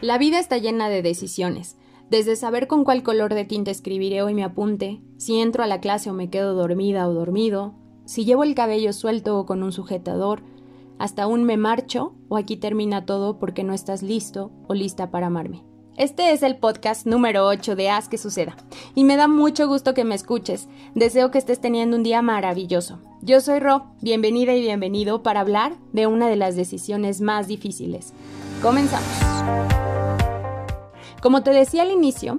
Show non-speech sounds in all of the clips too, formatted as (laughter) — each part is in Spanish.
La vida está llena de decisiones, desde saber con cuál color de tinta escribiré hoy mi apunte, si entro a la clase o me quedo dormida o dormido, si llevo el cabello suelto o con un sujetador, hasta un me marcho o aquí termina todo porque no estás listo o lista para amarme. Este es el podcast número 8 de Haz que suceda y me da mucho gusto que me escuches. Deseo que estés teniendo un día maravilloso. Yo soy Ro, bienvenida y bienvenido para hablar de una de las decisiones más difíciles. Comenzamos. Como te decía al inicio,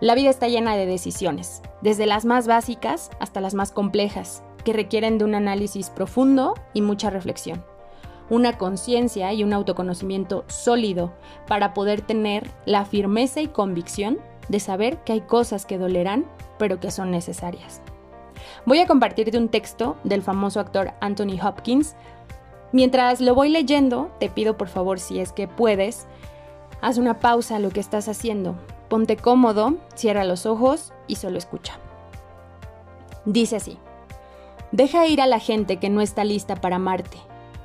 la vida está llena de decisiones, desde las más básicas hasta las más complejas, que requieren de un análisis profundo y mucha reflexión, una conciencia y un autoconocimiento sólido para poder tener la firmeza y convicción de saber que hay cosas que dolerán, pero que son necesarias. Voy a compartirte un texto del famoso actor Anthony Hopkins. Mientras lo voy leyendo, te pido por favor, si es que puedes, Haz una pausa a lo que estás haciendo. Ponte cómodo, cierra los ojos y solo escucha. Dice así. Deja ir a la gente que no está lista para amarte.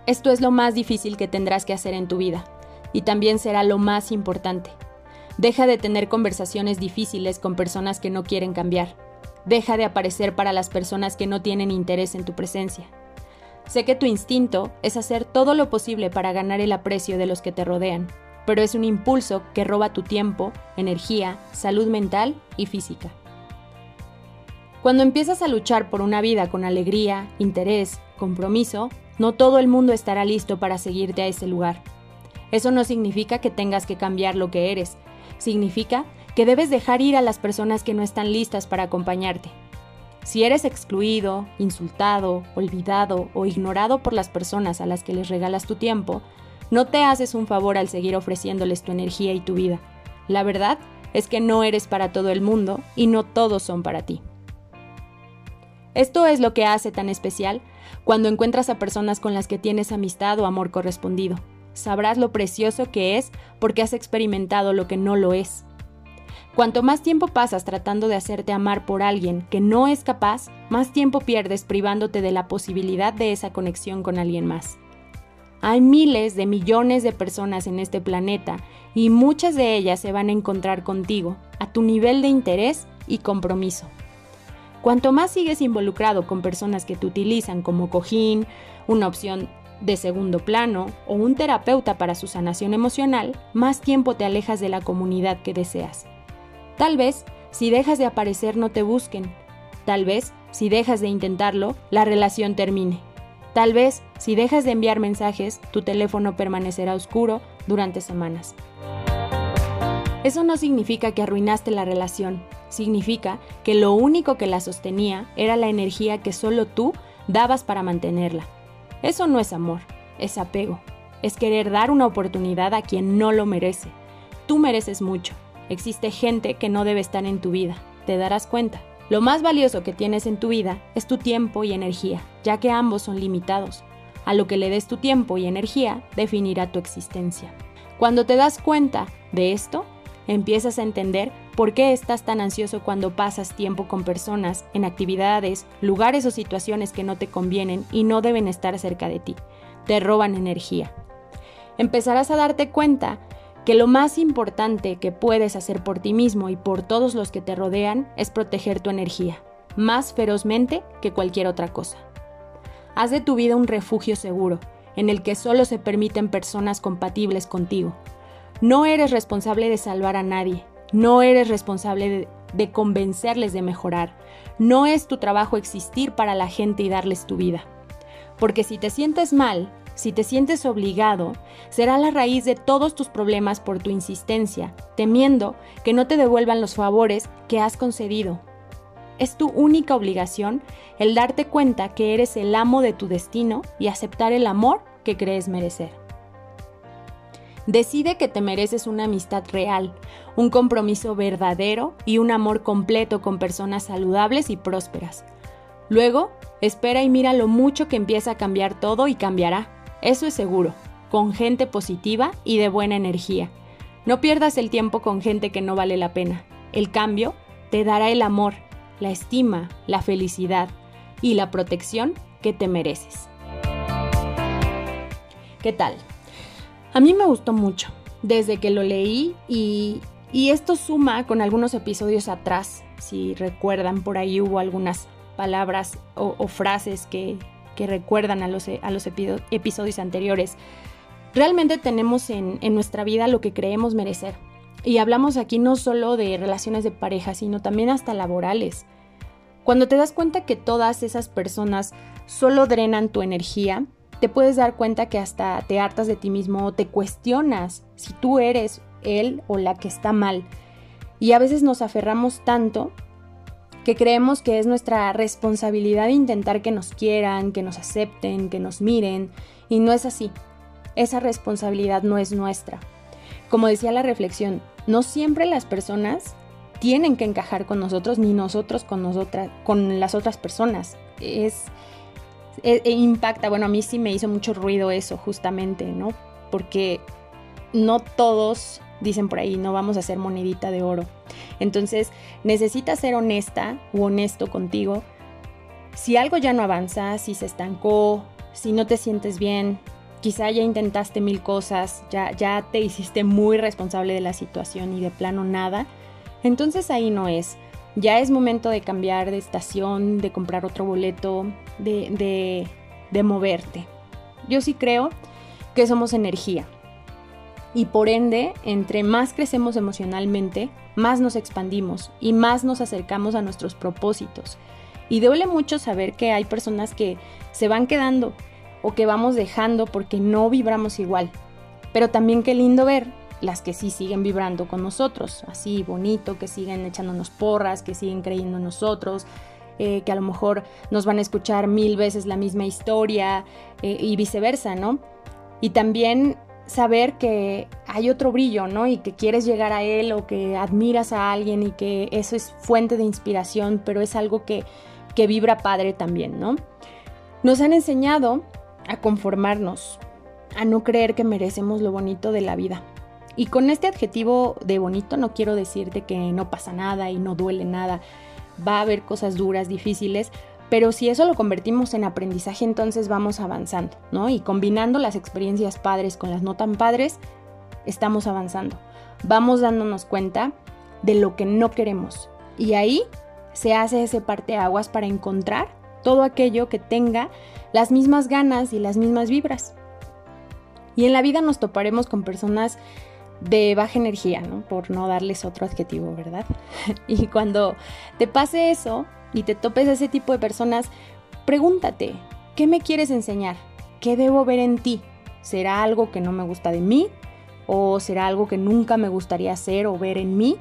Esto es lo más difícil que tendrás que hacer en tu vida y también será lo más importante. Deja de tener conversaciones difíciles con personas que no quieren cambiar. Deja de aparecer para las personas que no tienen interés en tu presencia. Sé que tu instinto es hacer todo lo posible para ganar el aprecio de los que te rodean, pero es un impulso que roba tu tiempo, energía, salud mental y física. Cuando empiezas a luchar por una vida con alegría, interés, compromiso, no todo el mundo estará listo para seguirte a ese lugar. Eso no significa que tengas que cambiar lo que eres, significa que debes dejar ir a las personas que no están listas para acompañarte. Si eres excluido, insultado, olvidado o ignorado por las personas a las que les regalas tu tiempo, no te haces un favor al seguir ofreciéndoles tu energía y tu vida. La verdad es que no eres para todo el mundo y no todos son para ti. Esto es lo que hace tan especial cuando encuentras a personas con las que tienes amistad o amor correspondido. Sabrás lo precioso que es porque has experimentado lo que no lo es. Cuanto más tiempo pasas tratando de hacerte amar por alguien que no es capaz, más tiempo pierdes privándote de la posibilidad de esa conexión con alguien más. Hay miles de millones de personas en este planeta y muchas de ellas se van a encontrar contigo, a tu nivel de interés y compromiso. Cuanto más sigues involucrado con personas que te utilizan como cojín, una opción de segundo plano o un terapeuta para su sanación emocional, más tiempo te alejas de la comunidad que deseas. Tal vez, si dejas de aparecer no te busquen. Tal vez, si dejas de intentarlo, la relación termine. Tal vez, si dejas de enviar mensajes, tu teléfono permanecerá oscuro durante semanas. Eso no significa que arruinaste la relación, significa que lo único que la sostenía era la energía que solo tú dabas para mantenerla. Eso no es amor, es apego, es querer dar una oportunidad a quien no lo merece. Tú mereces mucho. Existe gente que no debe estar en tu vida, te darás cuenta. Lo más valioso que tienes en tu vida es tu tiempo y energía, ya que ambos son limitados. A lo que le des tu tiempo y energía definirá tu existencia. Cuando te das cuenta de esto, empiezas a entender por qué estás tan ansioso cuando pasas tiempo con personas, en actividades, lugares o situaciones que no te convienen y no deben estar cerca de ti. Te roban energía. Empezarás a darte cuenta que lo más importante que puedes hacer por ti mismo y por todos los que te rodean es proteger tu energía, más ferozmente que cualquier otra cosa. Haz de tu vida un refugio seguro, en el que solo se permiten personas compatibles contigo. No eres responsable de salvar a nadie, no eres responsable de, de, convencerles de mejorar, no es tu trabajo existir para la gente y darles tu vida. Porque si te sientes mal, si te sientes obligado, será la raíz de todos tus problemas por tu insistencia, temiendo que no te devuelvan los favores que has concedido. Es tu única obligación el darte cuenta que eres el amo de tu destino y aceptar el amor que crees merecer. Decide que te mereces una amistad real, un compromiso verdadero y un amor completo con personas saludables y prósperas. Luego, espera y mira lo mucho que empieza a cambiar todo y cambiará. Eso es seguro, con gente positiva y de buena energía. No pierdas el tiempo con gente que no vale la pena. El cambio te dará el amor, la estima, la felicidad y la protección que te mereces. ¿Qué tal? A mí me gustó mucho. desde que lo leí y, esto suma con algunos episodios atrás. Si recuerdan, por ahí hubo algunas palabras o, frases que, recuerdan a los, a los episodios anteriores. Realmente tenemos en, en nuestra vida lo que creemos merecer. Y hablamos aquí no solo de relaciones de pareja, sino también hasta laborales. Cuando te das cuenta que todas esas personas solo drenan tu energía, te puedes dar cuenta que hasta te hartas de ti mismo o te cuestionas si tú eres él o la que está mal. Y a veces nos aferramos tanto que creemos que es nuestra responsabilidad intentar que nos quieran, que nos acepten, que nos miren, y no es así. Esa responsabilidad no es nuestra. Como decía la reflexión, no siempre las personas tienen que encajar con nosotros ni nosotros con nosotras con las otras personas. Es e, e impacta, bueno, a mí sí me hizo mucho ruido eso justamente, ¿no? Porque no todos dicen por ahí, no vamos a hacer monedita de oro. Entonces, necesitas ser honesta o honesto contigo. Si algo ya no avanza, si se estancó, si no te sientes bien, quizá ya intentaste mil cosas, ya, ya te hiciste muy responsable de la situación y de plano nada, entonces ahí no es ya es momento de cambiar de estación, de comprar otro boleto, de, de, moverte. Yo sí creo que somos energía. Y por ende, entre más crecemos emocionalmente, más nos expandimos y más nos acercamos a nuestros propósitos. Y duele mucho saber que hay personas que se van quedando o que vamos dejando porque no vibramos igual. Pero también qué lindo ver las que sí siguen vibrando con nosotros, así bonito, que siguen echándonos porras, que siguen creyendo en nosotros, eh, que a lo mejor nos van a escuchar mil veces la misma historia eh, y viceversa, ¿no? Y también saber que hay otro brillo, ¿no? Y que quieres llegar a él o que admiras a alguien y que eso es fuente de inspiración, pero es algo que, que vibra padre también, ¿no? Nos han enseñado a conformarnos, a no creer que merecemos lo bonito de la vida, y con este adjetivo de bonito no quiero decirte que no pasa nada y no duele nada. Va a haber cosas duras, difíciles, pero si eso lo convertimos en aprendizaje, entonces vamos avanzando, ¿no? Y combinando las experiencias padres con las no tan padres, estamos avanzando. Vamos dándonos cuenta de lo que no queremos. Y ahí se hace ese parteaguas para encontrar todo aquello que tenga las mismas ganas y las mismas vibras. Y en la vida nos toparemos con personas de baja energía, ¿no? Por no darles otro adjetivo, ¿verdad? (laughs) y cuando te pase eso y te topes a ese tipo de personas, pregúntate, ¿qué me quieres enseñar? ¿Qué debo ver en ti? ¿Será algo que no me gusta de mí? ¿O será algo que nunca me gustaría hacer o ver en mí?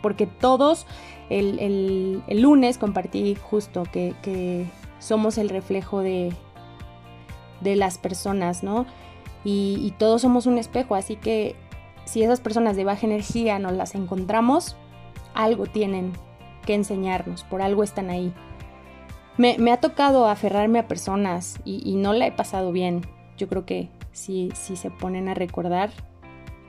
Porque todos, el, lunes compartí justo que, somos el reflejo de, de las personas, ¿no? Y, y, todos somos un espejo, así que si esas personas de baja energía nos las encontramos, algo tienen que enseñarnos, por algo están ahí. Me, ha tocado aferrarme a personas y, no la he pasado bien. Yo creo que si, si se ponen a recordar,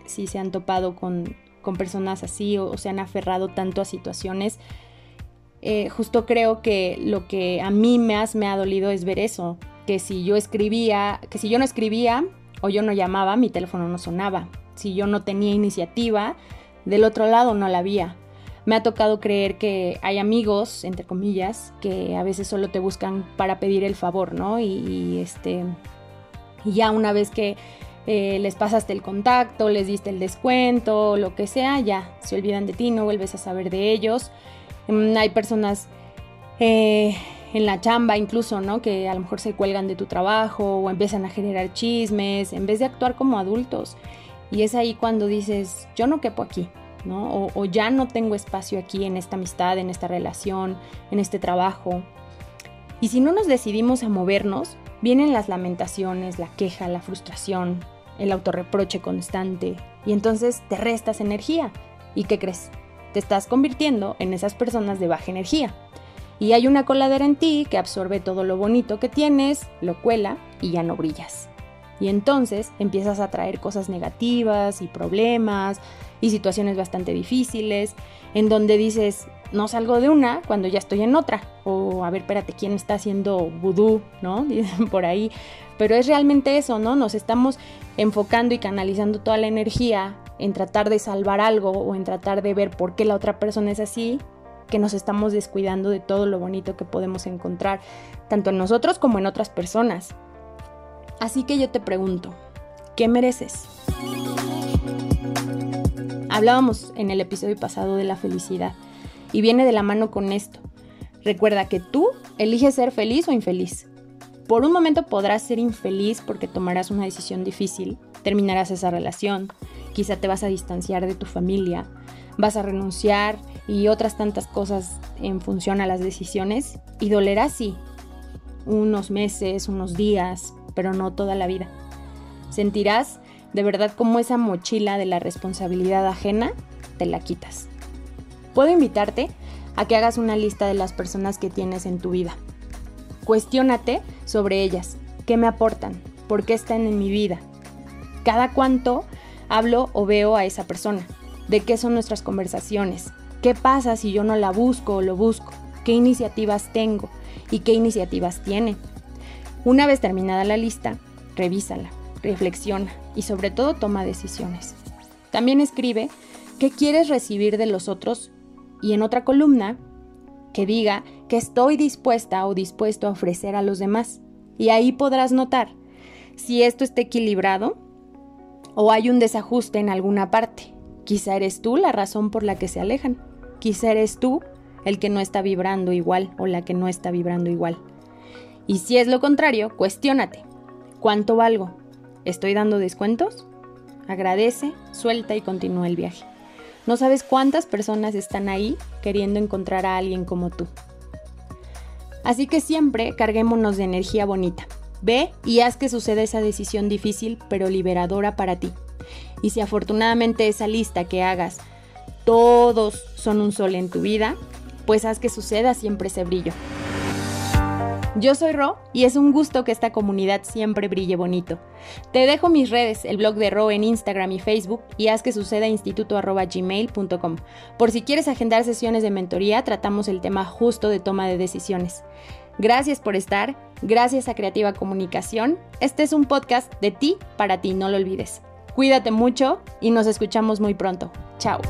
si se han topado con, personas así o, se han aferrado tanto a situaciones, eh, justo creo que lo que a mí más me ha dolido es ver eso, que si yo escribía, que si yo no escribía o yo no llamaba, mi teléfono no sonaba si yo no tenía iniciativa, del otro lado no la había. Me ha tocado creer que hay amigos, entre comillas, que a veces solo te buscan para pedir el favor, ¿no? Y, este, ya una vez que eh, les pasaste el contacto, les diste el descuento, lo que sea, ya se olvidan de ti, no vuelves a saber de ellos. Mm, hay personas eh, en la chamba incluso, ¿no? Que a lo mejor se cuelgan de tu trabajo o empiezan a generar chismes en vez de actuar como adultos. Y es ahí cuando dices, yo no quepo aquí, ¿no? O, ya no tengo espacio aquí en esta amistad, en esta relación, en este trabajo. Y si no nos decidimos a movernos, vienen las lamentaciones, la queja, la frustración, el autorreproche constante. Y entonces te restas energía. ¿Y qué crees? Te estás convirtiendo en esas personas de baja energía. Y hay una coladera en ti que absorbe todo lo bonito que tienes, lo cuela y ya no brillas. Y entonces empiezas a traer cosas negativas y problemas y situaciones bastante difíciles, en donde dices, no salgo de una cuando ya estoy en otra. O a ver, espérate, ¿quién está haciendo vudú? ¿No? (laughs) Dicen por ahí. pero es realmente eso, ¿no? Nos estamos enfocando y canalizando toda la energía en tratar de salvar algo o en tratar de ver por qué la otra persona es así, que nos estamos descuidando de todo lo bonito que podemos encontrar, tanto en nosotros como en otras personas. Así que yo te pregunto, ¿qué mereces? Hablábamos en el episodio pasado de la felicidad y viene de la mano con esto. Recuerda que tú eliges ser feliz o infeliz. Por un momento podrás ser infeliz porque tomarás una decisión difícil, terminarás esa relación, quizá te vas a distanciar de tu familia, vas a renunciar y otras tantas cosas en función a las decisiones y dolerá sí, unos meses, unos días, pero no toda la vida. Sentirás de verdad como esa mochila de la responsabilidad ajena te la quitas. Puedo invitarte a que hagas una lista de las personas que tienes en tu vida Cuestiónate sobre ellas. ¿Qué me aportan? ¿Por qué están en mi vida? ¿Cada cuánto hablo o veo a esa persona? ¿De qué son nuestras conversaciones? ¿Qué pasa si yo no la busco o lo busco? ¿Qué iniciativas tengo? ¿Y qué iniciativas tiene? Una vez terminada la lista, revísala, reflexiona y sobre todo toma decisiones. También escribe qué quieres recibir de los otros y en otra columna que diga que estoy dispuesta o dispuesto a ofrecer a los demás. Y ahí podrás notar si esto está equilibrado o hay un desajuste en alguna parte. Quizá eres tú la razón por la que se alejan. Quizá eres tú el que no está vibrando igual o la que no está vibrando igual. Y si es lo contrario, cuestiónate. ¿Cuánto valgo? ¿Estoy dando descuentos? Agradece, suelta y continúa el viaje. No sabes cuántas personas están ahí queriendo encontrar a alguien como tú. Así que siempre carguémonos de energía bonita. Ve y haz que suceda esa decisión difícil pero liberadora para ti. Y si afortunadamente esa lista que hagas, todos son un sol en tu vida, pues haz que suceda siempre ese brillo. Yo soy Ro y es un gusto que esta comunidad siempre brille bonito. Te dejo mis redes, el blog de Ro en Instagram y Facebook y haz que suceda instituto.gmail.com. Por si quieres agendar sesiones de mentoría, tratamos el tema justo de toma de decisiones. Gracias por estar, gracias a Creativa Comunicación. Este es un podcast de ti para ti, no lo olvides. Cuídate mucho y nos escuchamos muy pronto. Chao.